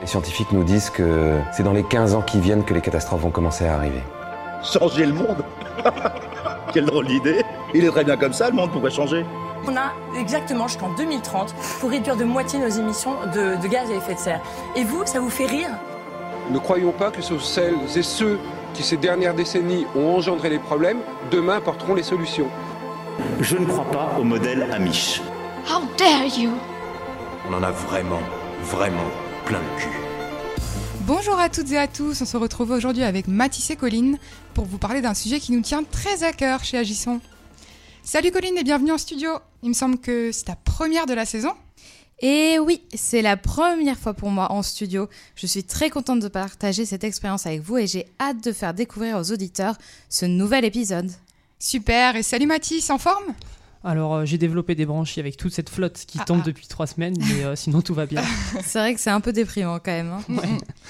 Les scientifiques nous disent que c'est dans les 15 ans qui viennent que les catastrophes vont commencer à arriver. Changer le monde Quelle drôle d'idée Il est très bien comme ça, le monde, pourrait changer On a exactement jusqu'en 2030 pour réduire de moitié nos émissions de, de gaz à effet de serre. Et vous, ça vous fait rire? Ne croyons pas que ce sont celles et ceux qui, ces dernières décennies, ont engendré les problèmes, demain porteront les solutions. Je ne crois pas au modèle Amish. How dare you? On en a vraiment, vraiment plein le cul. Bonjour à toutes et à tous, on se retrouve aujourd'hui avec Mathis et Colline pour vous parler d'un sujet qui nous tient très à cœur chez Agissons. Salut Colline et bienvenue en studio. Il me semble que c'est ta première de la saison. Et oui, c'est la première fois pour moi en studio. Je suis très contente de partager cette expérience avec vous et j'ai hâte de faire découvrir aux auditeurs ce nouvel épisode. Super, et salut Mathis, en forme? Alors, euh, j'ai développé des branchies avec toute cette flotte qui Ah, tombe ah. depuis trois semaines, mais euh, sinon tout va bien. C'est vrai que c'est un peu déprimant quand même. hein. On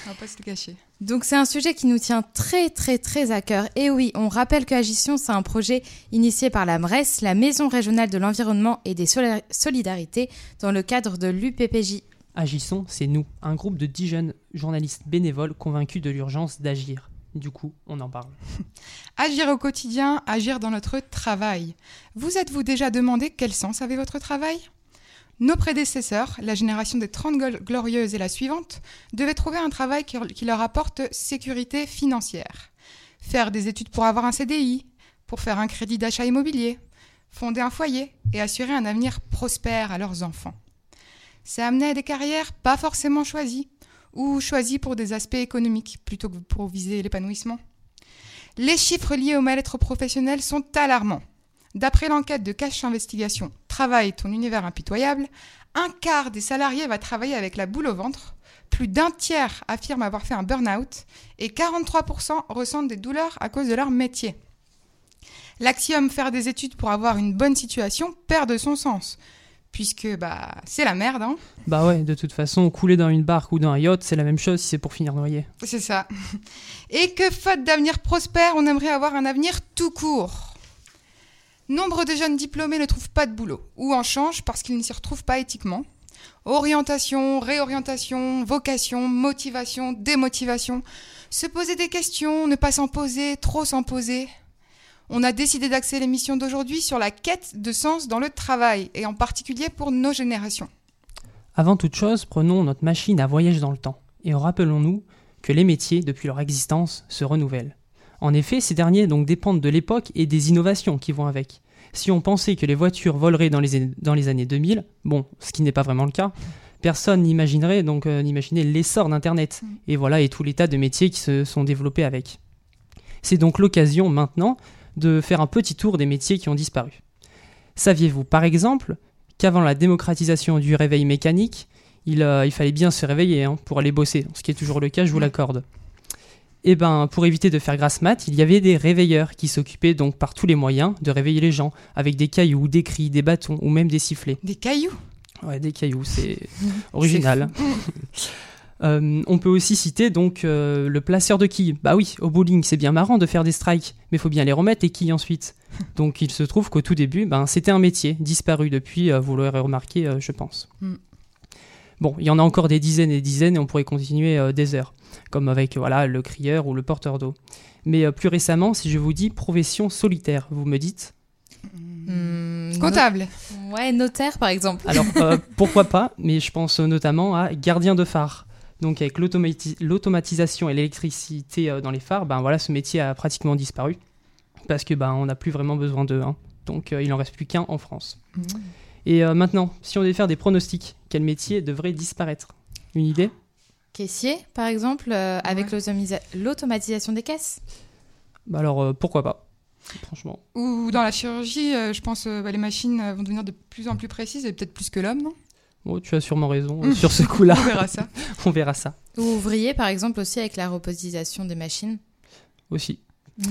va pas se le cacher. Donc c'est un sujet qui nous tient très très très à cœur. Et oui, on rappelle que Agition, c'est un projet initié par la MRES, la Maison régionale de l'environnement et des Soli- solidarités, dans le cadre de l'UPPJ. Agissons, c'est nous, un groupe de dix jeunes journalistes bénévoles convaincus de l'urgence d'agir. Du coup, on en parle. Agir au quotidien, agir dans notre travail. Vous êtes-vous déjà demandé quel sens avait votre travail? Nos prédécesseurs, la génération des 30 gol- glorieuses et la suivante, devaient trouver un travail qui leur apporte sécurité financière. Faire des études pour avoir un CDI, pour faire un crédit d'achat immobilier, fonder un foyer et assurer un avenir prospère à leurs enfants. Ça amenait à des carrières pas forcément choisies, ou choisies pour des aspects économiques plutôt que pour viser l'épanouissement. Les chiffres liés au mal-être professionnel sont alarmants. D'après l'enquête de Cash Investigation Travail, ton univers impitoyable, un quart des salariés va travailler avec la boule au ventre, plus d'un tiers affirme avoir fait un burn-out et 43% ressentent des douleurs à cause de leur métier. L'axiome faire des études pour avoir une bonne situation perd de son sens, puisque bah c'est la merde, hein Bah ouais, de toute façon, couler dans une barque ou dans un yacht, c'est la même chose si c'est pour finir noyé. C'est ça. Et que faute d'avenir prospère, on aimerait avoir un avenir tout court. Nombre de jeunes diplômés ne trouvent pas de boulot, ou en changent parce qu'ils ne s'y retrouvent pas éthiquement. Orientation, réorientation, vocation, motivation, démotivation. Se poser des questions, ne pas s'en poser, trop s'en poser. On a décidé d'axer l'émission d'aujourd'hui sur la quête de sens dans le travail, et en particulier pour nos générations. Avant toute chose, prenons notre machine à voyage dans le temps et rappelons-nous que les métiers, depuis leur existence, se renouvellent. En effet, ces derniers donc dépendent de l'époque et des innovations qui vont avec. Si on pensait que les voitures voleraient dans les, dans les années 2000, bon, ce qui n'est pas vraiment le cas, personne n'imaginerait donc euh, l'essor d'Internet et voilà et tout l'état de métiers qui se sont développés avec. C'est donc l'occasion maintenant de faire un petit tour des métiers qui ont disparu. Saviez-vous par exemple qu'avant la démocratisation du réveil mécanique, il, euh, il fallait bien se réveiller hein, pour aller bosser, ce qui est toujours le cas, je vous l'accorde. Et ben, pour éviter de faire grasse mat, il y avait des réveilleurs qui s'occupaient donc par tous les moyens de réveiller les gens avec des cailloux, des cris, des bâtons ou même des sifflets. Des cailloux? Ouais, des cailloux, c'est original. Euh, on peut aussi citer donc euh, le placeur de quilles. Bah oui, au bowling, c'est bien marrant de faire des strikes, mais faut bien les remettre les quilles ensuite. Donc il se trouve qu'au tout début, ben, c'était un métier disparu depuis, euh, vous l'aurez remarqué, euh, je pense. Mm. Bon, il y en a encore des dizaines et des dizaines et on pourrait continuer euh, des heures, comme avec voilà le crieur ou le porteur d'eau. Mais euh, plus récemment, si je vous dis profession solitaire, vous me dites Hmm, Comptable no- Ouais, notaire par exemple. Alors euh, pourquoi pas, mais je pense notamment à gardien de phare. Donc avec l'automati- l'automatisation et l'électricité euh, dans les phares, ben voilà, ce métier a pratiquement disparu parce que ben on n'a plus vraiment besoin d'eux. hein. Donc euh, il en reste plus qu'un en France. Et euh, maintenant, si on devait faire des pronostics, quel métier devrait disparaître? Une idée? Caissier par exemple, euh, avec l'automatisation des caisses? Bah Alors euh, pourquoi pas Franchement. Ou dans la chirurgie, euh, je pense que les machines vont devenir de plus en plus précises et peut-être plus que l'homme, non? Bon, tu as sûrement raison euh, sur ce coup-là. On verra ça. on verra ça Ou ouvrier par exemple aussi avec la robotisation des machines. aussi.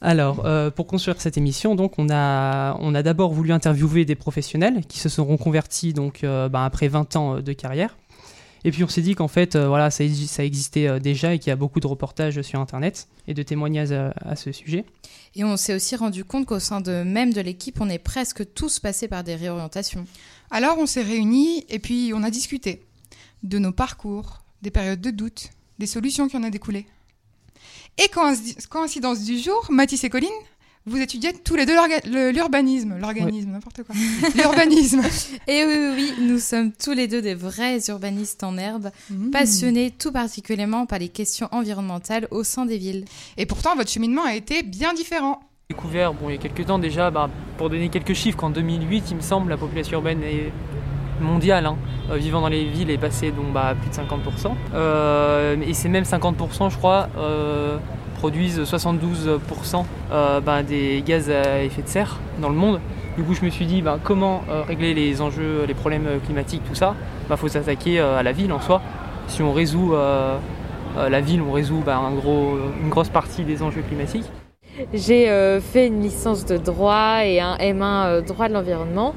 Alors, euh, pour construire cette émission, donc, on a, on a d'abord voulu interviewer des professionnels qui se sont reconvertis donc, euh, ben, après 20 ans de carrière. Et puis on s'est dit qu'en fait, euh, voilà, ça, exi- ça existait euh, déjà et qu'il y a beaucoup de reportages sur Internet et de témoignages à, à ce sujet. Et on s'est aussi rendu compte qu'au sein de même de l'équipe, on est presque tous passés par des réorientations. Alors on s'est réunis et puis on a discuté de nos parcours, des périodes de doute, des solutions qui en ont découlé. Et coïncidence du jour, Mathis et Colline, vous étudiez tous les deux l'urbanisme, l'organisme, n'importe quoi. L'urbanisme. Et oui, oui, oui, nous sommes tous les deux des vrais urbanistes en herbe, mmh. passionnés tout particulièrement par les questions environnementales au sein des villes. Et pourtant, votre cheminement a été bien différent. Découvert, bon, il y a quelques temps déjà, bah, pour donner quelques chiffres, qu'en 2008, il me semble, la population urbaine est mondiale, hein, euh, vivant dans les villes, est passée donc, bah, à plus de 50%. Euh, et c'est même 50%, je crois, euh, produisent 72% euh, bah, des gaz à effet de serre dans le monde. Du coup, je me suis dit bah, comment euh, régler les enjeux, les problèmes climatiques, tout ça? Il bah, faut s'attaquer euh, à la ville en soi. Si on résout la ville, on résout une grosse partie des enjeux climatiques. J'ai fait une licence de droit et un M1 droit de l'environnement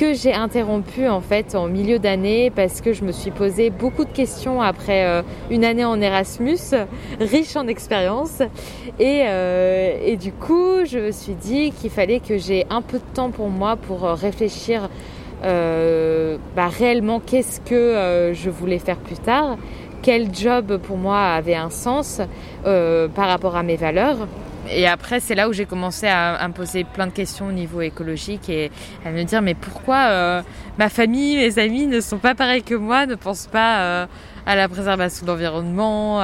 que j'ai interrompu en fait en milieu d'année parce que je me suis posé beaucoup de questions après euh, une année en Erasmus, riche en expérience. Et, euh, et, du coup, je me suis dit qu'il fallait que j'ai un peu de temps pour moi pour euh, réfléchir bah, réellement qu'est-ce que je voulais faire plus tard, quel job pour moi avait un sens par rapport à mes valeurs. Et après, c'est là où j'ai commencé à, me poser plein de questions au niveau écologique et à me dire mais pourquoi euh, ma famille, mes amis ne sont pas pareils que moi, ne pensent pas euh, à la préservation de l'environnement,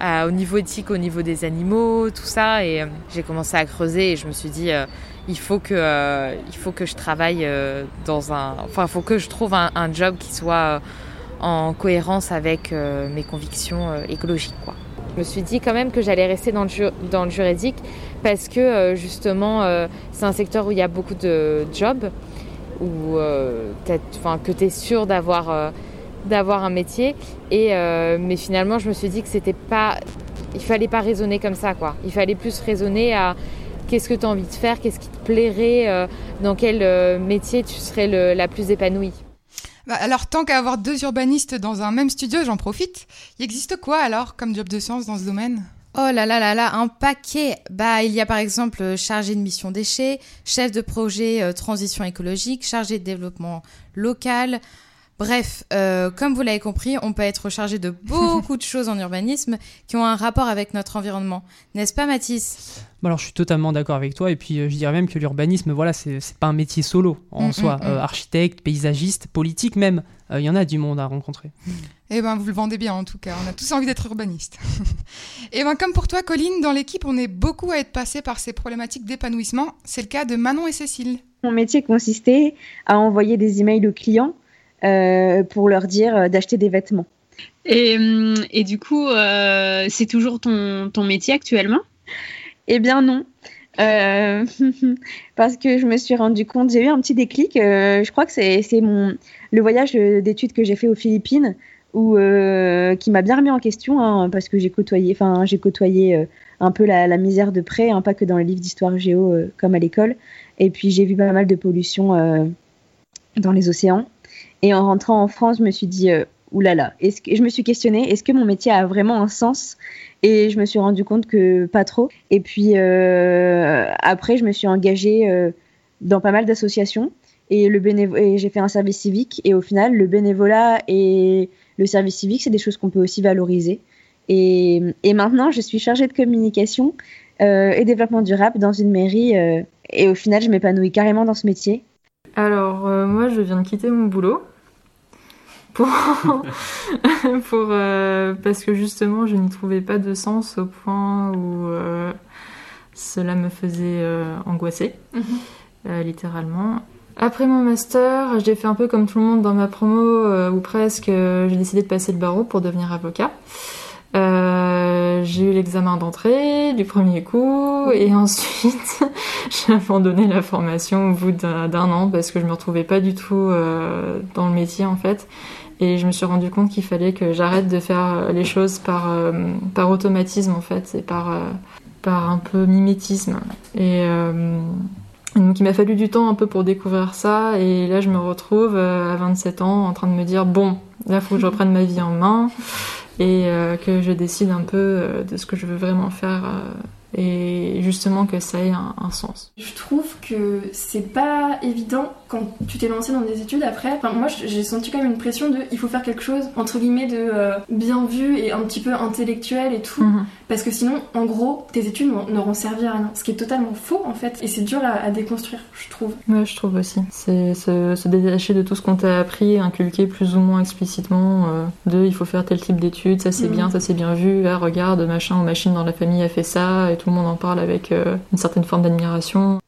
au niveau éthique, au niveau des animaux, tout ça. Et euh, j'ai commencé à creuser et je me suis dit il faut que il faut que je travaille dans un, enfin, il faut que je trouve un, un job qui soit en cohérence avec mes convictions écologiques, quoi. Je me suis dit quand même que j'allais rester dans le, juridique parce que euh, justement euh, c'est un secteur où il y a beaucoup de jobs, où euh, que tu sûr d'avoir d'avoir un métier. Et, mais finalement je me suis dit que c'était pas... Il fallait pas raisonner comme ça quoi. Il fallait plus raisonner à qu'est-ce que tu as envie de faire, qu'est-ce qui te plairait, dans quel métier tu serais la plus épanouie. Bah, alors, tant qu'à avoir deux urbanistes dans un même studio, j'en profite. Il existe quoi alors comme job de science dans ce domaine? Oh là là là là, un paquet. Bah, il y a par exemple euh, chargé de mission déchets, chef de projet euh, transition écologique, chargé de développement local, Bref, euh, comme vous l'avez compris, on peut être chargé de beaucoup de choses en urbanisme qui ont un rapport avec notre environnement. N'est-ce pas, Mathis? Alors je suis totalement d'accord avec toi et puis euh, je dirais même que l'urbanisme voilà c'est pas un métier solo en mm, soi. mm, mm. Euh, architecte paysagiste politique même il y en a du monde à rencontrer. Eh ben vous le vendez bien en tout cas. On a tous envie d'être urbaniste et eh ben comme pour toi Colline dans l'équipe on est beaucoup à être passé par ces problématiques d'épanouissement. C'est le cas de Manon et Cécile. Mon métier consistait à envoyer des emails aux clients pour leur dire euh, d'acheter des vêtements. Et, et du coup, euh, c'est toujours ton, ton, métier actuellement? Eh bien non. Euh, parce que je me suis rendu compte, j'ai eu un petit déclic. Euh, je crois que c'est mon le voyage d'études que j'ai fait aux Philippines, où qui m'a bien remis en question, hein, parce que j'ai côtoyé, enfin j'ai côtoyé un peu la, la, misère de près, hein, pas que dans les livres d'histoire géo comme à l'école. Et puis j'ai vu pas mal de pollution dans les océans. Et en rentrant en France, je me suis dit, euh, oulala, je me suis questionnée, est-ce que mon métier a vraiment un sens? Et je me suis rendu compte que pas trop. Et puis euh, après, je me suis engagée euh, dans pas mal d'associations et, le et j'ai fait un service civique. Et au final, le bénévolat et le service civique, c'est des choses qu'on peut aussi valoriser. Et, et, maintenant, je suis chargée de communication et développement durable dans une mairie. Et au final, je m'épanouis carrément dans ce métier. Alors, moi, je viens de quitter mon boulot pour, pour euh, parce que justement je n'y trouvais pas de sens au point où euh, cela me faisait euh, angoisser mhm. littéralement après mon master j'ai fait un peu comme tout le monde dans ma promo ou presque j'ai décidé de passer le barreau pour devenir avocat j'ai eu l'examen d'entrée du premier coup et ensuite j'ai abandonné la formation au bout d'un an parce que je me retrouvais pas du tout dans le métier en fait et je me suis rendu compte qu'il fallait que j'arrête de faire euh, les choses par, euh, par automatisme en fait, et par, euh, par un peu mimétisme. Et donc il m'a fallu du temps un peu pour découvrir ça. Et là je me retrouve à 27 ans en train de me dire bon, là il faut que je reprenne ma vie en main et que je décide un peu de ce que je veux vraiment faire et justement que ça ait un, un, sens. Je trouve que c'est pas évident quand tu t'es lancé dans des études après, moi j'ai senti quand même une pression de il faut faire quelque chose entre guillemets de euh, bien vu et un petit peu intellectuel et tout, Mhm. parce que sinon en gros tes études n'auront- servi à rien, ce qui est totalement faux en fait, et c'est dur à, à déconstruire, je trouve. Ouais, je trouve aussi. C'est se, se détacher de tout ce qu'on t'a appris, inculquer plus ou moins explicitement euh, de il faut faire tel type d'études, ça c'est Mhm. bien, ça c'est bien vu, ah regarde, machin ou machine dans la famille a fait ça, et tout le monde en parle avec euh, une certaine forme d'admiration.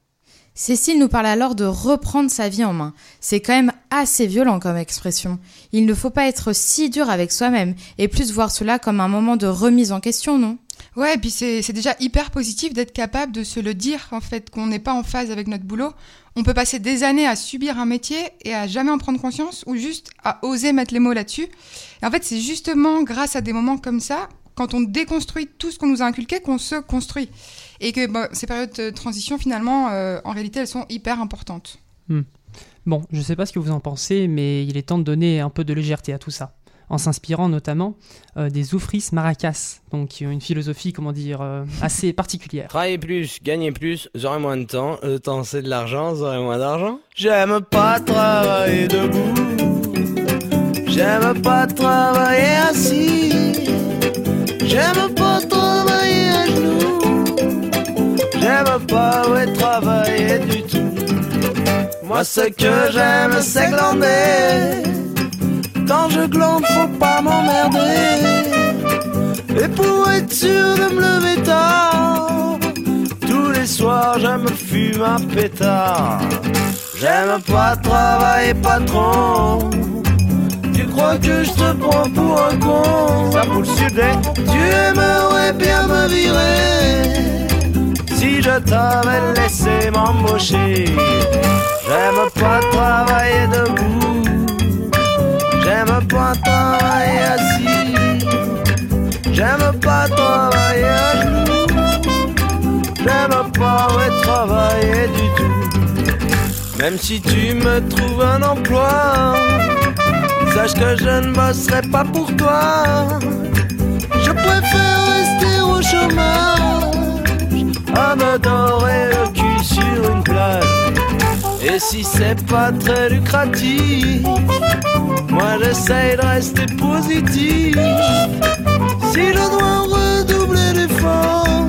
Cécile nous parle alors de reprendre sa vie en main. C'est quand même assez violent comme expression. Il ne faut pas être si dur avec soi-même et plus voir cela comme un moment de remise en question, non? Ouais, et puis c'est déjà hyper positif d'être capable de se le dire, en fait, qu'on n'est pas en phase avec notre boulot. On peut passer des années à subir un métier et à jamais en prendre conscience ou juste à oser mettre les mots là-dessus. Et en fait, c'est justement grâce à des moments comme ça, quand on déconstruit tout ce qu'on nous a inculqué, qu'on se construit. Et que bah, ces périodes de transition, finalement, euh, en réalité, elles sont hyper importantes. Hmm. Bon, je sais pas ce que vous en pensez, mais il est temps de donner un peu de légèreté à tout ça. En s'inspirant notamment euh, des oufris maracas, donc qui ont une philosophie, comment dire, euh, assez particulière. Travailler plus, gagner plus, j'aurai moins de temps. Le temps c'est de l'argent, j'aurai moins d'argent. J'aime pas travailler debout. J'aime pas travailler assis. J'aime pas travailler à genoux. J'aime pas ouais, travailler du tout. Moi ce que j'aime c'est glander. Quand je glande faut pas m'emmerder. Et pour être sûr de me lever tard, tous les soirs je me fume un pétard. J'aime pas travailler patron. Crois que je te prends pour un con. Ça pour le sud, Tu aimerais bien me virer. Si je t'avais laissé m'embaucher J'aime pas travailler debout. J'aime pas travailler assis. J'aime pas travailler à genoux. J'aime pas travailler du tout. Même si tu me trouves un emploi Sache que je ne bosserai pas pour toi. Je préfère rester au chômage À me dorer le cul sur une plage. Et si c'est pas très lucratif Moi j'essaye de rester positif. Si je dois redoubler d'efforts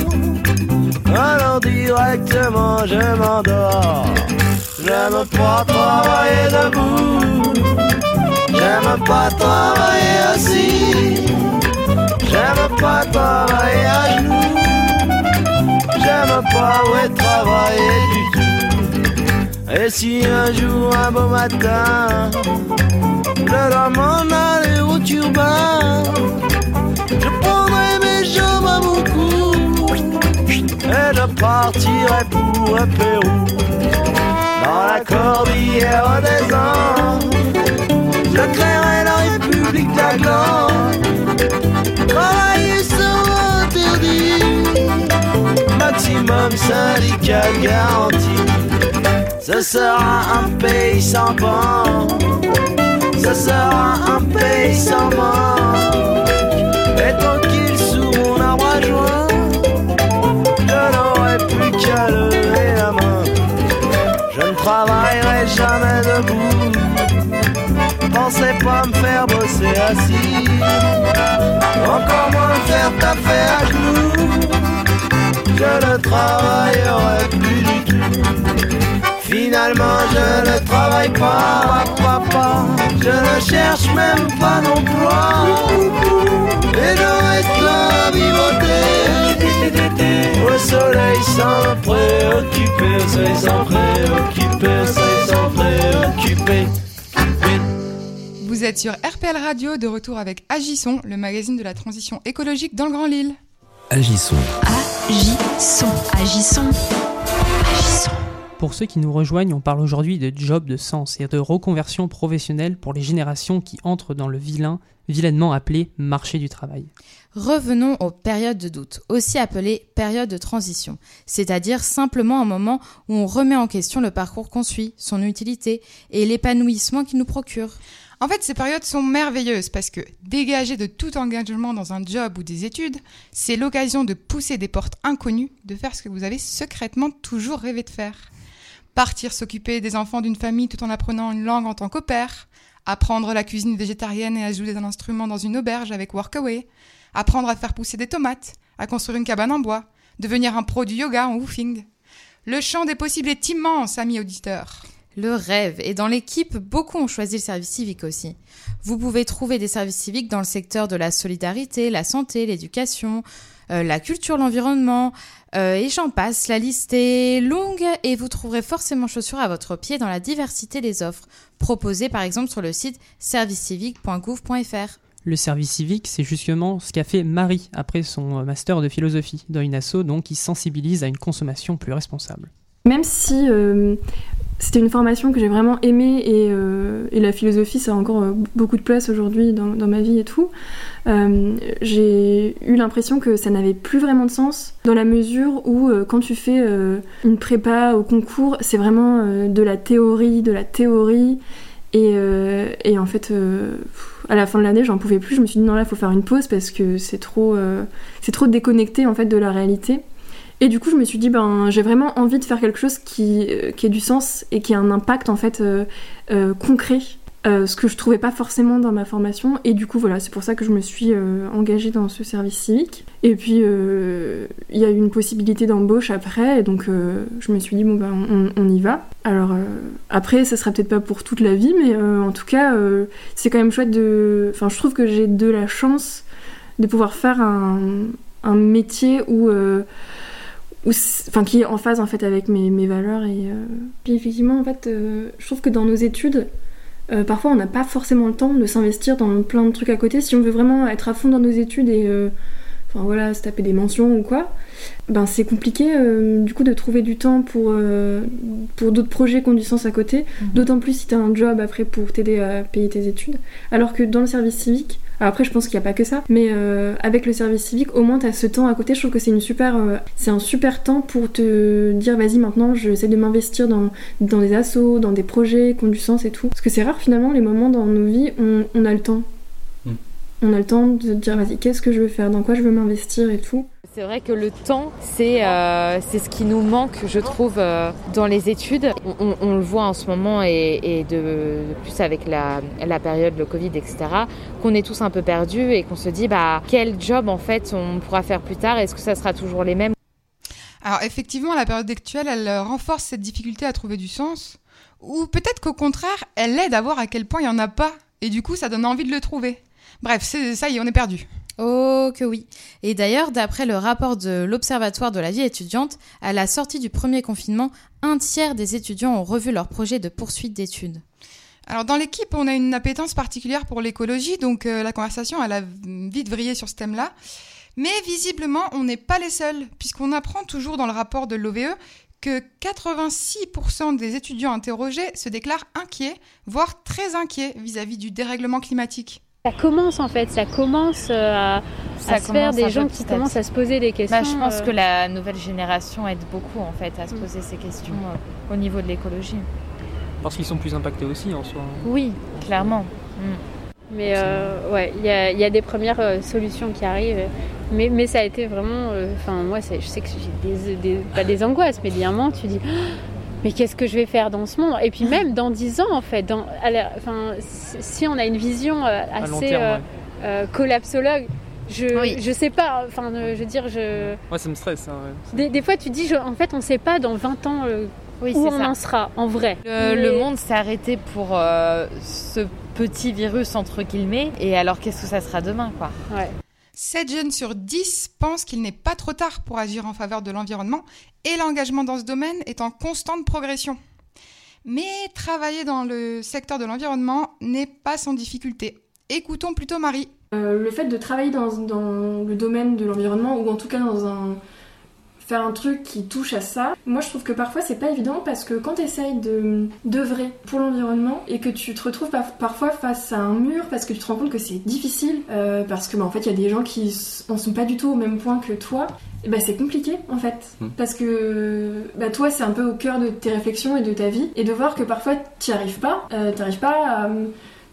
Alors directement je m'endors. J'aime pas travailler debout J'aime pas travailler assis. J'aime pas travailler à genoux. J'aime pas ouais travailler du tout. Et si un jour un beau matin Je dois m'en aller au turbin Je prendrai mes jambes à mon cou Et je partirai pour le Pérou. Dans la cordillère des Andes je créerai la République d'Aglan. Travailler sera interdit. Maximum syndical garanti. Ce sera un pays sans banque. Ce sera un pays sans manque. Et tranquille sous mon arbre à joint. Je n'aurai plus qu'à lever la main. Je ne travaillerai jamais debout. Pensez pas me faire bosser assis. Encore moins me faire taper à genoux. Je ne travaillerai plus du tout. Finalement je ne travaille pas, papa. Je ne cherche même pas d'emploi. Et je reste là à vivoter. Au soleil sans préoccuper Au soleil sans préoccuper soleil sans préoccuper Vous êtes sur RPL Radio, de retour avec Agissons, le magazine de la transition écologique dans le Grand Lille. Agissons. Agissons. Agissons. Agissons. Pour ceux qui nous rejoignent, on parle aujourd'hui de job de sens et de reconversion professionnelle pour les générations qui entrent dans le vilain, vilainement appelé marché du travail. Revenons aux périodes de doute, aussi appelées périodes de transition, c'est-à-dire simplement un moment où on remet en question le parcours qu'on suit, son utilité et l'épanouissement qu'il nous procure. En fait, ces périodes sont merveilleuses parce que dégager de tout engagement dans un job ou des études, c'est l'occasion de pousser des portes inconnues, de faire ce que vous avez secrètement toujours rêvé de faire. partir s'occuper des enfants d'une famille tout en apprenant une langue en tant qu'opère, apprendre la cuisine végétarienne et à jouer d'un instrument dans une auberge avec Workaway, apprendre à faire pousser des tomates, à construire une cabane en bois, devenir un pro du yoga en woofing. Le champ des possibles est immense, amis auditeurs. Le rêve. Et dans l'équipe, beaucoup ont choisi le service civique aussi. Vous pouvez trouver des services civiques dans le secteur de la solidarité, la santé, l'éducation, euh, la culture, l'environnement, euh, et j'en passe. La liste est longue et vous trouverez forcément chaussures à votre pied dans la diversité des offres proposées par exemple sur le site servicecivique.gouv.fr. Le service civique, c'est justement ce qu'a fait Marie après son master de philosophie dans une asso donc qui sensibilise à une consommation plus responsable. Même si euh, c'était une formation que j'ai vraiment aimée et, euh, la philosophie, ça a encore euh, beaucoup de place aujourd'hui dans, ma vie et tout, euh, j'ai eu l'impression que ça n'avait plus vraiment de sens dans la mesure où quand tu fais une prépa au concours, c'est vraiment de la théorie, de la théorie. Et, et en fait, à la fin de l'année, j'en pouvais plus. Je me suis dit non, là, faut faire une pause parce que c'est trop, c'est trop déconnecté en fait de la réalité. Et du coup, je me suis dit, ben, j'ai vraiment envie de faire quelque chose qui, euh, qui ait du sens et qui ait un impact en fait euh, euh, concret, ce que je trouvais pas forcément dans ma formation. Et du coup, voilà, c'est pour ça que je me suis engagée dans ce service civique. Et puis, il y a eu une possibilité d'embauche après, et donc je me suis dit, bon, ben, on, on y va. Alors, après, ça sera peut-être pas pour toute la vie, mais en tout cas, c'est quand même chouette de. Enfin, je trouve que j'ai de la chance de pouvoir faire un, un métier où enfin qui est en phase en fait avec mes, mes valeurs et euh... puis effectivement en fait euh, je trouve que dans nos études euh, parfois on n'a pas forcément le temps de s'investir dans plein de trucs à côté. Si on veut vraiment être à fond dans nos études et euh, enfin voilà se taper des mentions ou quoi ben c'est compliqué du coup de trouver du temps pour pour d'autres projets qui ont du sens à côté. Mmh. d'autant plus si tu as un job après pour t'aider à payer tes études. Alors que dans le service civique alors après, je pense qu'il n'y a pas que ça, mais euh, avec le service civique, au moins tu as ce temps à côté. Je trouve que c'est une super, euh, c'est un super temps pour te dire, vas-y, maintenant, j'essaie de m'investir dans, dans des assos, dans des projets qui ont du sens et tout. Parce que c'est rare finalement les moments dans nos vies où on, on a le temps. Mm. On a le temps de dire, vas-y, qu'est-ce que je veux faire, dans quoi je veux m'investir et tout. C'est vrai que le temps, c'est euh, ce qui nous manque, je trouve, euh, dans les études. On, le voit en ce moment et, de, plus avec la, période, le Covid, etc., qu'on est tous un peu perdus et qu'on se dit, bah, quel job en fait on pourra faire plus tard? Est-ce que ça sera toujours les mêmes? Alors effectivement, la période actuelle, elle renforce cette difficulté à trouver du sens. Ou peut-être qu'au contraire, elle aide à voir à quel point il n'y en a pas. Et du coup, ça donne envie de le trouver. Bref, ça y est, on est perdu. Oh que oui. Et d'ailleurs, d'après le rapport de l'Observatoire de la vie étudiante, à la sortie du premier confinement, un tiers des étudiants ont revu leur projet de poursuite d'études. Alors dans l'équipe, on a une appétence particulière pour l'écologie, donc euh, la conversation, elle a vite vrillé sur ce thème-là. Mais visiblement, on n'est pas les seuls, puisqu'on apprend toujours dans le rapport de l'OVE que 86% des étudiants interrogés se déclarent inquiets, voire très inquiets vis-à-vis -vis du dérèglement climatique. Ça commence en fait, ça commence à, ça à se faire des gens qui commencent à se poser des questions. Bah, je pense euh... que la nouvelle génération aide beaucoup en fait à se poser mm. ces questions euh, au niveau de l'écologie. Parce qu'ils sont plus impactés aussi en soi. Oui, clairement. Mm. Mais euh, ouais, il y, y, a des premières euh, solutions qui arrivent. Mais, mais ça a été vraiment. Enfin, moi, je sais que j'ai des, des, pas des angoisses, mais des moments, tu dis mais qu'est-ce que je vais faire dans ce monde? Et puis même dans 10 ans, en fait, dans, la, enfin, si on a une vision euh, assez terme, euh, ouais. euh, collapsologue, je, oui. je sais pas, enfin, je veux dire, je... Ouais, ça me stresse. Hein, ouais. des, des, fois, tu dis, je, en fait, on sait pas dans 20 ans euh, oui, où on ça. en sera, en vrai. Le, Mais... le monde s'est arrêté pour euh, ce petit virus, entre guillemets, et alors qu'est-ce que ça sera demain, quoi? Ouais. 7 jeunes sur 10 pensent qu'il n'est pas trop tard pour agir en faveur de l'environnement et l'engagement dans ce domaine est en constante progression. Mais travailler dans le secteur de l'environnement n'est pas sans difficulté. Écoutons plutôt Marie. Euh, le fait de travailler dans, dans le domaine de l'environnement ou en tout cas dans un faire un truc qui touche à ça. Moi, je trouve que parfois c'est pas évident parce que quand tu essayes de d'œuvrer pour l'environnement et que tu te retrouves par, parfois face à un mur parce que tu te rends compte que c'est difficile euh, parce que bah, en fait il y a des gens qui en sont pas du tout au même point que toi. Et bah, c'est compliqué en fait mmh. parce que bah, toi c'est un peu au cœur de tes réflexions et de ta vie et de voir que parfois t'y arrives pas, euh, t'arrives pas à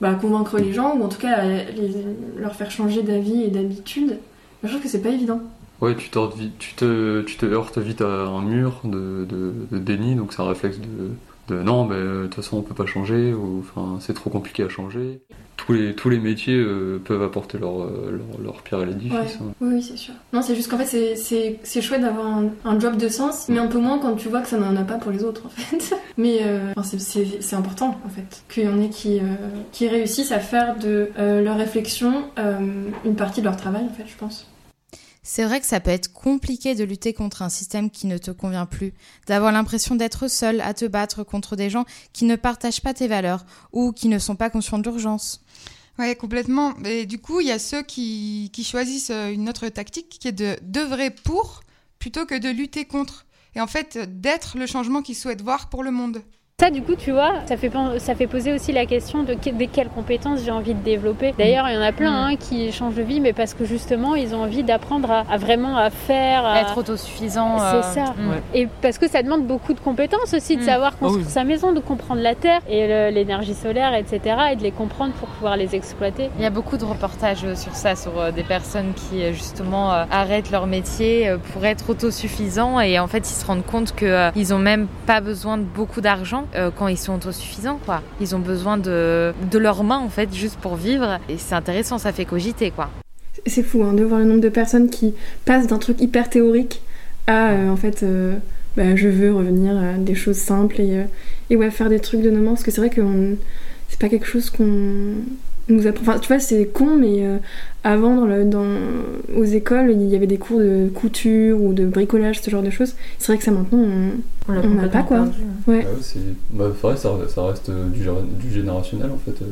bah, convaincre les gens ou en tout cas à les, leur faire changer d'avis et d'habitude. Je trouve que c'est pas évident. Ouais, tu, te, tu te heurtes vite à un mur de, de, de déni, donc c'est un réflexe de, de non, mais de toute façon on peut pas changer, ou enfin c'est trop compliqué à changer. Tous les, tous les métiers euh, peuvent apporter leur, euh, leur, leur, pierre à l'édifice. Hein. Oui, c'est sûr. Non, c'est juste qu'en fait c'est chouette d'avoir un, un, job de sens, mais un peu moins quand tu vois que ça n'en a pas pour les autres en fait. mais euh, c'est important en fait, qu'il y en ait qui, euh, qui réussissent à faire de euh, leur réflexion une partie de leur travail en fait, je pense. C'est vrai que ça peut être compliqué de lutter contre un système qui ne te convient plus, d'avoir l'impression d'être seul à te battre contre des gens qui ne partagent pas tes valeurs ou qui ne sont pas conscients de l'urgence. Oui, complètement. Et du coup, il y a ceux qui, qui choisissent euh, une autre tactique qui est de d'œuvrer pour plutôt que de lutter contre. Et en fait, d'être le changement qu'ils souhaitent voir pour le monde. Ça, du coup, tu vois, ça fait, ça fait poser aussi la question de, de quelles compétences j'ai envie de développer. D'ailleurs, il y en a plein hein, qui changent de vie, mais parce que justement, ils ont envie d'apprendre à, vraiment à faire. À... Être autosuffisant. C'est euh... ça. Ouais. Et parce que ça demande beaucoup de compétences aussi, de mmh. savoir construire oh oui. sa maison, de comprendre la terre et l'énergie solaire, etc. et de les comprendre pour pouvoir les exploiter. Il y a beaucoup de reportages sur ça, sur euh, des personnes qui, justement, euh, arrêtent leur métier euh, pour être autosuffisants et en fait, ils se rendent compte qu'ils n'ont même pas besoin de beaucoup d'argent euh, quand ils sont autosuffisants quoi. Ils ont besoin de, de leurs mains en fait juste pour vivre et c'est intéressant, ça fait cogiter quoi. C'est fou hein, de voir le nombre de personnes qui passent d'un truc hyper théorique à euh, en fait euh, bah, je veux revenir à des choses simples et, et ouais faire des trucs de nos mains parce que c'est vrai que c'est pas quelque chose qu'on nous apprend. Enfin, tu vois, c'est con, mais avant, dans le, dans, aux écoles, il y avait des cours de couture ou de bricolage, ce genre de choses. C'est vrai que ça, maintenant, on n'a pas, quoi. Perdu, ouais. Ah c'est bah, vrai, ça, ça reste euh, du, du, générationnel, en fait. Euh.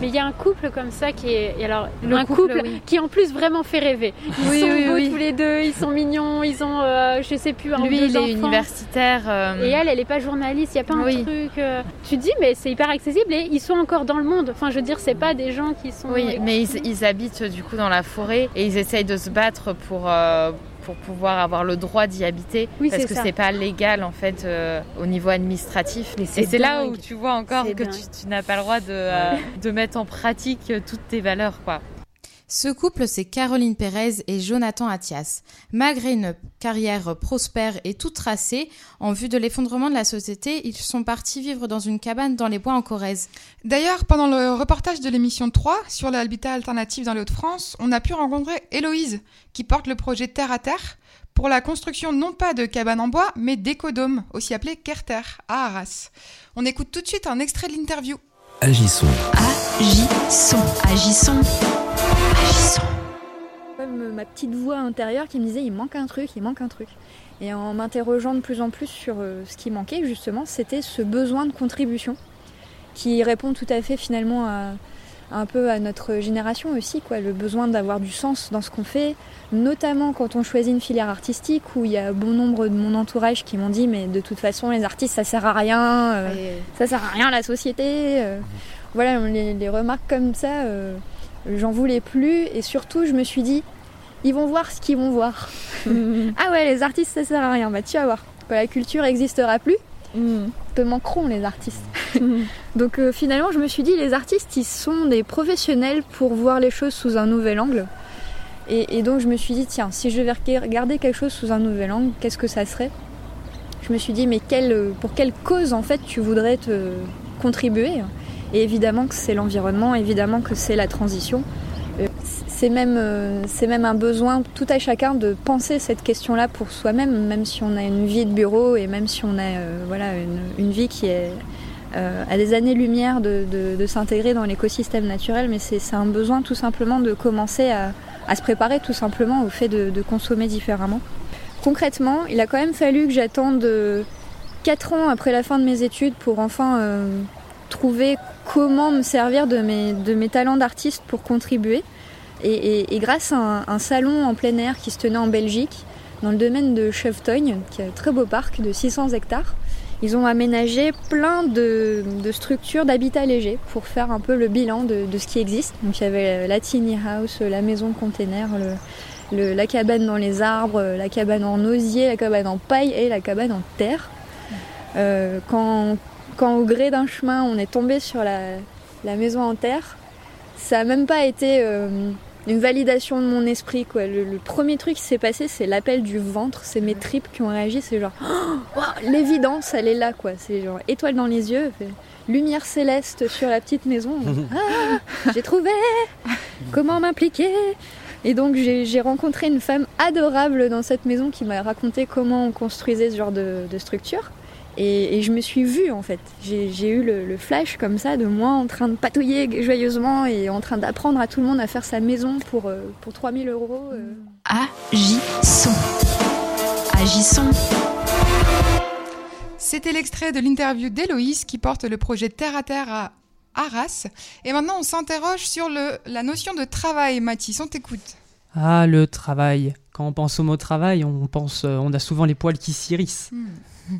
Mais il y a un couple comme ça qui est... Alors, le un couple, couple oui. qui, en plus, vraiment fait rêver. Ils oui, sont oui, beaux tous les deux, ils sont mignons, ils ont, euh, je sais plus, un Lui, deux il enfants. est universitaire. Et elle, elle est pas journaliste, il n'y a pas un truc... Tu te dis, mais c'est hyper accessible et ils sont encore dans le monde. Enfin, je veux dire, c'est pas des gens qui sont... Oui, mais ils, ils habitent, du coup, dans la forêt et ils essayent de se battre pour, euh, pour pouvoir avoir le droit d'y habiter oui, parce que c'est pas légal en fait euh, au niveau administratif. Et c'est là où tu vois encore que tu, tu n'as pas le droit de, euh, de mettre en pratique toutes tes valeurs quoi. Ce couple, c'est Caroline Pérez et Jonathan Attias. Malgré une carrière prospère et toute tracée, en vue de l'effondrement de la société, ils sont partis vivre dans une cabane dans les bois en Corrèze. D'ailleurs, pendant le reportage de l'émission 3 sur l'habitat alternatif dans les Hauts-de-France, on a pu rencontrer Héloïse, qui porte le projet Terre à Terre pour la construction non pas de cabanes en bois, mais d'écodomes, aussi appelés Kerter, à Arras. On écoute tout de suite un extrait de l'interview. Agissons. Agissons. Agissons. Agissons. Comme ma petite voix intérieure qui me disait il manque un truc, il manque un truc. Et en m'interrogeant de plus en plus sur ce qui manquait, justement, c'était ce besoin de contribution qui répond tout à fait finalement à, un peu à notre génération aussi, quoi, le besoin d'avoir du sens dans ce qu'on fait, notamment quand on choisit une filière artistique où il y a bon nombre de mon entourage qui m'ont dit mais de toute façon les artistes ça sert à rien, euh, ça sert à rien à la société. Euh. Voilà, les, les, remarques comme ça, euh, j'en voulais plus et surtout je me suis dit ils vont voir ce qu'ils vont voir. ah ouais, les artistes ça sert à rien, bah tu vas voir, la culture n'existera plus, Mmh. te manqueront les artistes. Mmh. Donc euh, finalement, je me suis dit, les artistes, ils sont des professionnels pour voir les choses sous un nouvel angle. Et, et donc je me suis dit, tiens, si je vais regarder quelque chose sous un nouvel angle, qu'est-ce que ça serait? Je me suis dit, mais quelle, pour quelle cause en fait tu voudrais te contribuer? Évidemment que c'est l'environnement, évidemment que c'est la transition. Euh, c'est même, euh, c'est même un besoin tout à chacun de penser cette question-là pour soi-même, même si on a une vie de bureau et même si on a euh, voilà, une, vie qui est à des années-lumière de, s'intégrer dans l'écosystème naturel, mais c'est, un besoin tout simplement de commencer à, se préparer tout simplement au fait de, de, consommer différemment. Concrètement, il a quand même fallu que j'attende 4 ans après la fin de mes études pour enfin trouver comment me servir de mes, talents d'artiste pour contribuer. Et, grâce à un, salon en plein air qui se tenait en Belgique, dans le domaine de Chevetogne, qui est un très beau parc de 600 hectares, ils ont aménagé plein de, structures d'habitat léger pour faire un peu le bilan de, ce qui existe. Donc il y avait la tiny house, la maison container, la cabane dans les arbres, la cabane en osier, la cabane en paille et la cabane en terre. Euh, quand, quand au gré d'un chemin on est tombé sur la, la maison en terre, ça n'a même pas été euh, une validation de mon esprit. Quoi. Le, le premier truc qui s'est passé, c'est l'appel du ventre, c'est mes tripes qui ont réagi. C'est genre, oh, l'évidence, elle est là. quoi. C'est genre étoile dans les yeux, lumière céleste sur la petite maison. Ah, j'ai trouvé comment m'impliquer? Et donc j'ai j'ai rencontré une femme adorable dans cette maison qui m'a raconté comment on construisait ce genre de, de structure. Et, et je me suis vue en fait. J'ai eu le, le flash comme ça de moi en train de patouiller joyeusement et en train d'apprendre à tout le monde à faire sa maison pour, euh, pour 3000 euros. euh. Agissons. Agissons. C'était l'extrait de l'interview d'Héloïse qui porte le projet Terre à Terre à Arras. Et maintenant, on s'interroge sur le, la notion de travail. Mathis, on t'écoute. Ah, le travail. Quand on pense au mot travail, on pense, euh, on a souvent les poils qui s'irissent.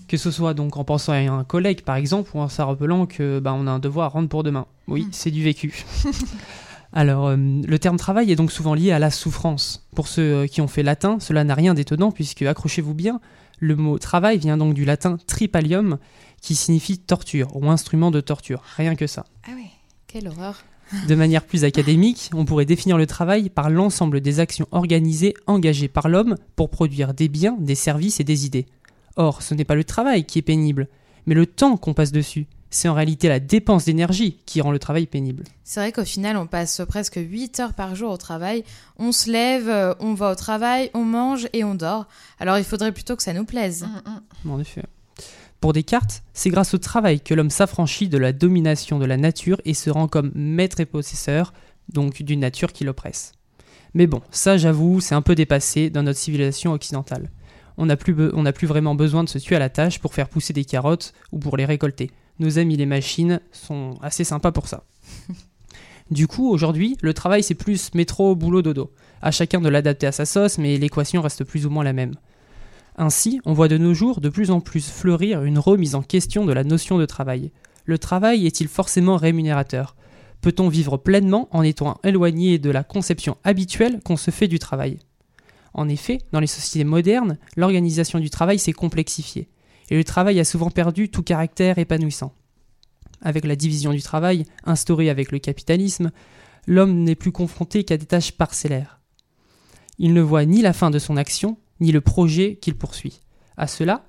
Que ce soit donc en pensant à un collègue par exemple ou en s'en rappelant que bah, on a un devoir à rendre pour demain. Oui, c'est du vécu. Alors, euh, le terme travail est donc souvent lié à la souffrance. Pour ceux euh, qui ont fait latin, cela n'a rien d'étonnant puisque, accrochez-vous bien, le mot travail vient donc du latin tripalium qui signifie torture ou instrument de torture. Rien que ça. Ah oui, quelle horreur. De manière plus académique, on pourrait définir le travail par l'ensemble des actions organisées engagées par l'homme pour produire des biens, des services et des idées. Or, ce n'est pas le travail qui est pénible, mais le temps qu'on passe dessus. C'est en réalité la dépense d'énergie qui rend le travail pénible. C'est vrai qu'au final, on passe presque 8 heures par jour au travail. On se lève, euh, on va au travail, on mange et on dort. Alors il faudrait plutôt que ça nous plaise. En effet. Pour Descartes, c'est grâce au travail que l'homme s'affranchit de la domination de la nature et se rend comme maître et possesseur, donc d'une nature qui l'oppresse. Mais bon, ça j'avoue, c'est un peu dépassé dans notre civilisation occidentale. On n'a plus, plus vraiment besoin de se tuer à la tâche pour faire pousser des carottes ou pour les récolter. Nos amis les machines sont assez sympas pour ça. Du coup, aujourd'hui, le travail c'est plus métro, boulot, dodo. À chacun de l'adapter à sa sauce, mais l'équation reste plus ou moins la même. Ainsi, on voit de nos jours de plus en plus fleurir une remise en question de la notion de travail. Le travail est-il forcément rémunérateur? Peut-on vivre pleinement en étant éloigné de la conception habituelle qu'on se fait du travail? En effet, dans les sociétés modernes, l'organisation du travail s'est complexifiée, et le travail a souvent perdu tout caractère épanouissant. Avec la division du travail, instaurée avec le capitalisme, l'homme n'est plus confronté qu'à des tâches parcellaires. Il ne voit ni la fin de son action, ni le projet qu'il poursuit. À cela,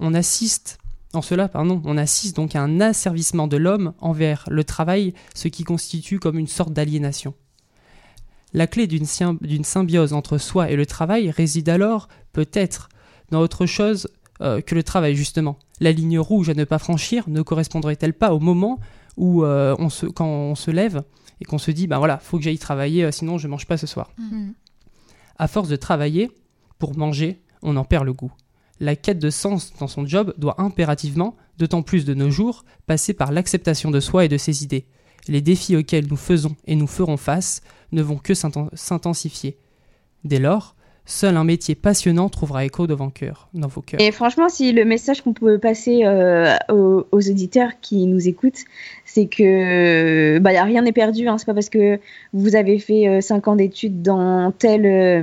on assiste, en cela, pardon, on assiste donc à un asservissement de l'homme envers le travail, ce qui constitue comme une sorte d'aliénation. La clé d'une sym- d'une symbiose entre soi et le travail réside alors, peut-être, dans autre chose euh, que le travail, justement. La ligne rouge à ne pas franchir ne correspondrait-elle pas au moment où, euh, on se, quand on se lève et qu'on se dit, ben voilà, faut que j'aille travailler, euh, sinon je mange pas ce soir. À force de travailler, pour manger, on en perd le goût. La quête de sens dans son job doit impérativement, d'autant plus de nos jours, passer par l'acceptation de soi et de ses idées. Les défis auxquels nous faisons et nous ferons face ne vont que s'inten- s'intensifier. Dès lors, seul un métier passionnant trouvera écho dans vos cœurs. Et franchement, si le message qu'on peut passer euh, aux, auditeurs qui nous écoutent, c'est que bah, rien n'est perdu. Hein. C'est pas parce que vous avez fait 5 ans d'études dans telle, euh,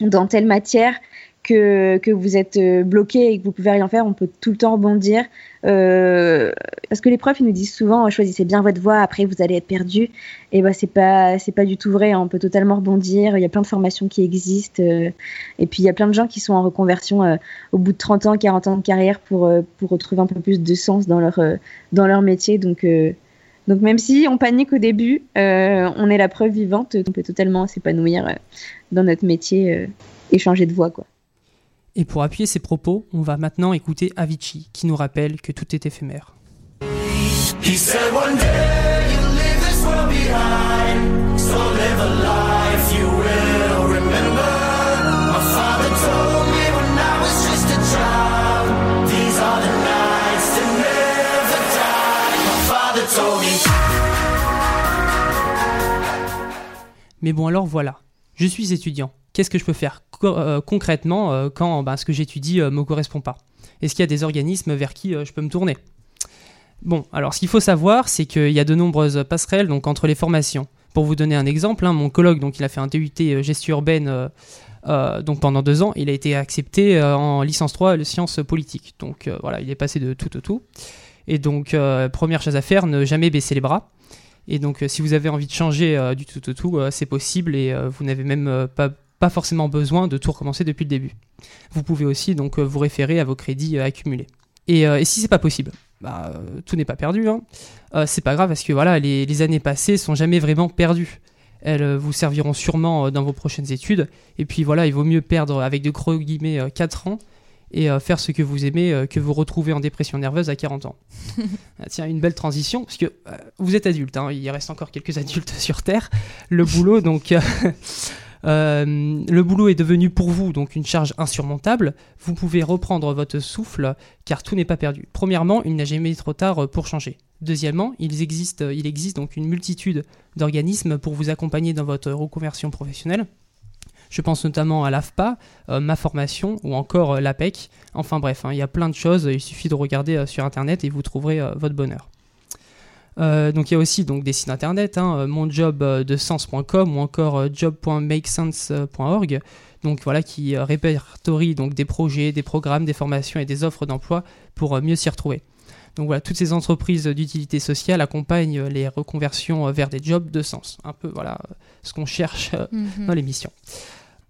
dans telle matière que, que vous êtes euh, bloqué et que vous pouvez rien faire. On peut tout le temps rebondir. Euh, parce que les profs, ils nous disent souvent choisissez bien votre voie, après vous allez être perdu. Et bah, c'est pas, c'est pas du tout vrai. hein. On peut totalement rebondir. Il y a plein de formations qui existent. euh, et puis il y a plein de gens qui sont en reconversion euh, au bout de 30 ans, 40 ans de carrière pour, euh, pour retrouver un peu plus de sens dans leur, euh, dans leur métier. Donc, euh, donc même si on panique au début, euh, on est la preuve vivante qu'on peut totalement s'épanouir euh, dans notre métier euh, et changer de voie. Quoi. Et pour appuyer ces propos, on va maintenant écouter Avicii, qui nous rappelle que tout est éphémère. He said one day you'll leave this world behind. So live a life Mais bon, alors voilà, je suis étudiant. Qu'est-ce que je peux faire euh, concrètement euh, quand ben, ce que j'étudie ne me correspond pas? Est-ce qu'il y a des organismes vers qui euh, je peux me tourner? Bon, alors ce qu'il faut savoir, c'est qu'il y a de nombreuses passerelles donc, entre les formations. Pour vous donner un exemple, hein, mon colloque, donc, il a fait un DUT euh, gestion urbaine euh, euh, pendant deux ans. Il a été accepté euh, en licence 3 de sciences politiques. Donc euh, voilà, il est passé de tout au tout. Et donc, euh, première chose à faire, ne jamais baisser les bras. Et donc, euh, si vous avez envie de changer euh, du tout au tout, euh, c'est possible et vous n'avez même pas, forcément besoin de tout recommencer depuis le début. Vous pouvez aussi donc vous référer à vos crédits accumulés. Et, si c'est pas possible, bah, tout n'est pas perdu. Hein. C'est pas grave parce que voilà, les, années passées sont jamais vraiment perdues. Elles vous serviront sûrement dans vos prochaines études. Et puis voilà, il vaut mieux perdre avec de gros guillemets 4 ans et euh, faire ce que vous aimez euh, que vous retrouver en dépression nerveuse à 40 ans. Ah, tiens, une belle transition, parce que euh, vous êtes adulte, hein, il reste encore quelques adultes sur Terre. Le boulot, donc, le boulot est devenu pour vous donc une charge insurmontable. Vous pouvez reprendre votre souffle, car tout n'est pas perdu. Premièrement, il n'a jamais été trop tard pour changer. Deuxièmement, il existe, il existe donc une multitude d'organismes pour vous accompagner dans votre reconversion professionnelle. Je pense notamment à l'AFPA, euh, ma formation ou encore euh, l'APEC. Enfin bref, hein, il y a plein de choses. Il suffit de regarder euh, sur internet et vous trouverez votre bonheur. Donc il y a aussi donc des sites internet, hein, monjobdesens.com ou encore job.makesense.org. Donc voilà qui répertorie donc des projets, des programmes, des formations et des offres d'emploi pour mieux s'y retrouver. Donc voilà, toutes ces entreprises d'utilité sociale accompagnent les reconversions vers des jobs de sens. Un peu voilà ce qu'on cherche Mhm. dans l'émission.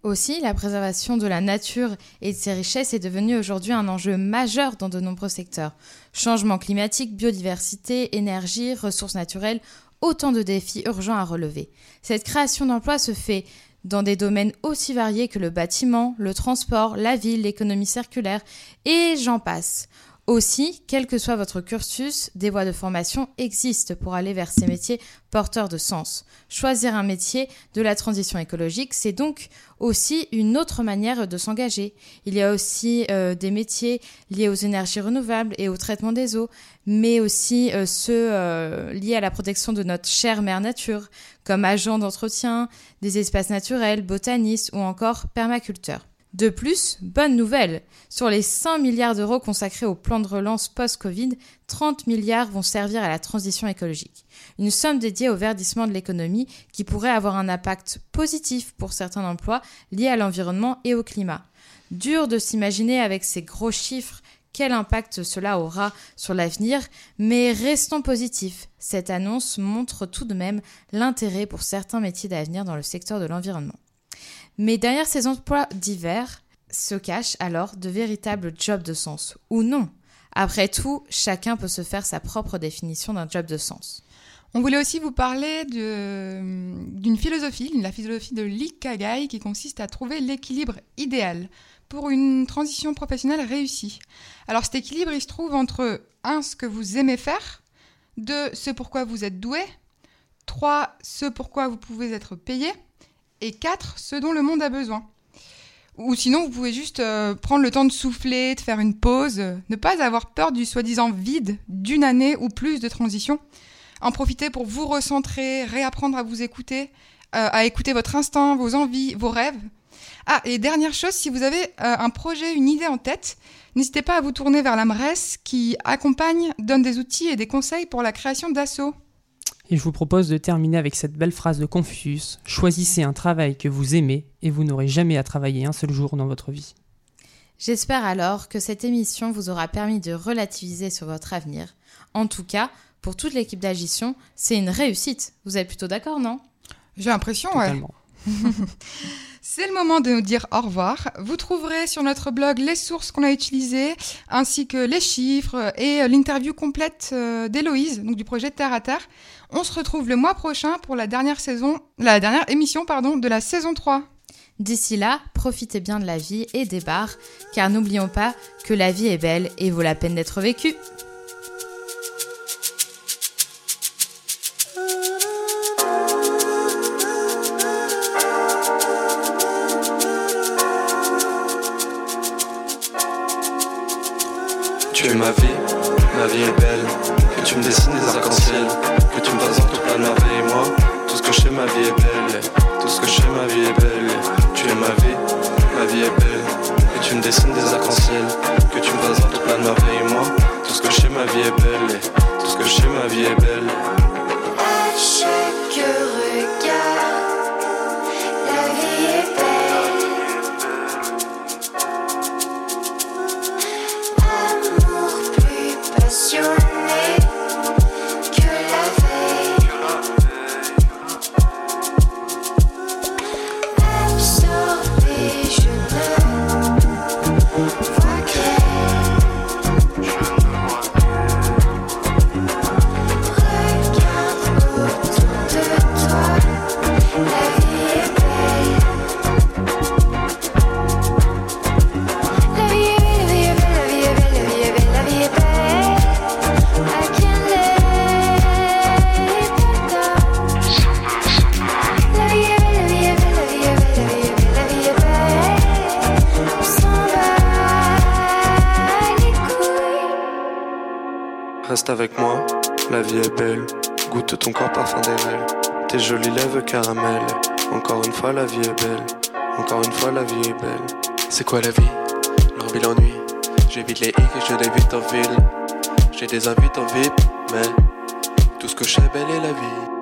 Aussi, la préservation de la nature et de ses richesses est devenue aujourd'hui un enjeu majeur dans de nombreux secteurs. Changement climatique, biodiversité, énergie, ressources naturelles, autant de défis urgents à relever. Cette création d'emplois se fait dans des domaines aussi variés que le bâtiment, le transport, la ville, l'économie circulaire, et j'en passe. Aussi, quel que soit votre cursus, des voies de formation existent pour aller vers ces métiers porteurs de sens. Choisir un métier de la transition écologique, c'est donc aussi une autre manière de s'engager. Il y a aussi euh, des métiers liés aux énergies renouvelables et au traitement des eaux, mais aussi euh, ceux euh, liés à la protection de notre chère mère nature, comme agent d'entretien des espaces naturels, botaniste ou encore permaculteur. De plus, bonne nouvelle, sur les 100 milliards d'euros consacrés au plan de relance post-Covid, 30 milliards vont servir à la transition écologique. Une somme dédiée au verdissement de l'économie qui pourrait avoir un impact positif pour certains emplois liés à l'environnement et au climat. Dur de s'imaginer avec ces gros chiffres quel impact cela aura sur l'avenir, mais restons positifs. Cette annonce montre tout de même l'intérêt pour certains métiers d'avenir dans le secteur de l'environnement. Mais derrière ces emplois divers se cachent alors de véritables jobs de sens. Ou non? Après tout, chacun peut se faire sa propre définition d'un job de sens. On voulait aussi vous parler d'une philosophie, la philosophie de l'Ikigai, qui consiste à trouver l'équilibre idéal pour une transition professionnelle réussie. Alors cet équilibre, il se trouve entre un, ce que vous aimez faire, deux, ce pourquoi vous êtes doué, trois, ce pourquoi vous pouvez être payé, et quatre, ce dont le monde a besoin. Ou sinon, vous pouvez juste euh, prendre le temps de souffler, de faire une pause, ne pas avoir peur du soi-disant vide d'une année ou plus de transition. En profiter pour vous recentrer, réapprendre à vous écouter, euh, à écouter votre instinct, vos envies, vos rêves. Ah, et dernière chose, si vous avez euh, un projet, une idée en tête, n'hésitez pas à vous tourner vers la MRES qui accompagne, donne des outils et des conseils pour la création d'assauts. Et je vous propose de terminer avec cette belle phrase de Confucius Choisissez un travail que vous aimez et vous n'aurez jamais à travailler un seul jour dans votre vie. J'espère alors que cette émission vous aura permis de relativiser sur votre avenir. En tout cas, pour toute l'équipe d'Agition, c'est une réussite. Vous êtes plutôt d'accord, non? J'ai l'impression, ouais. Totalement. C'est le moment de nous dire au revoir. Vous trouverez sur notre blog les sources qu'on a utilisées, ainsi que les chiffres et euh, l'interview complète euh, d'Héloïse, donc du projet Terre à Terre. On se retrouve le mois prochain pour la dernière saison, la dernière émission, pardon, de la saison 3. D'ici là, profitez bien de la vie et des bars, car n'oublions pas que la vie est belle et vaut la peine d'être vécue. Tes jolies lèvres caramel. Encore une fois, la vie est belle. Encore une fois, la vie est belle. C'est quoi la vie? L'envie, l'ennui. J'évite les hicks et je l'évite en ville. J'ai des invites en VIP, mais tout ce que je sais, belle est la vie.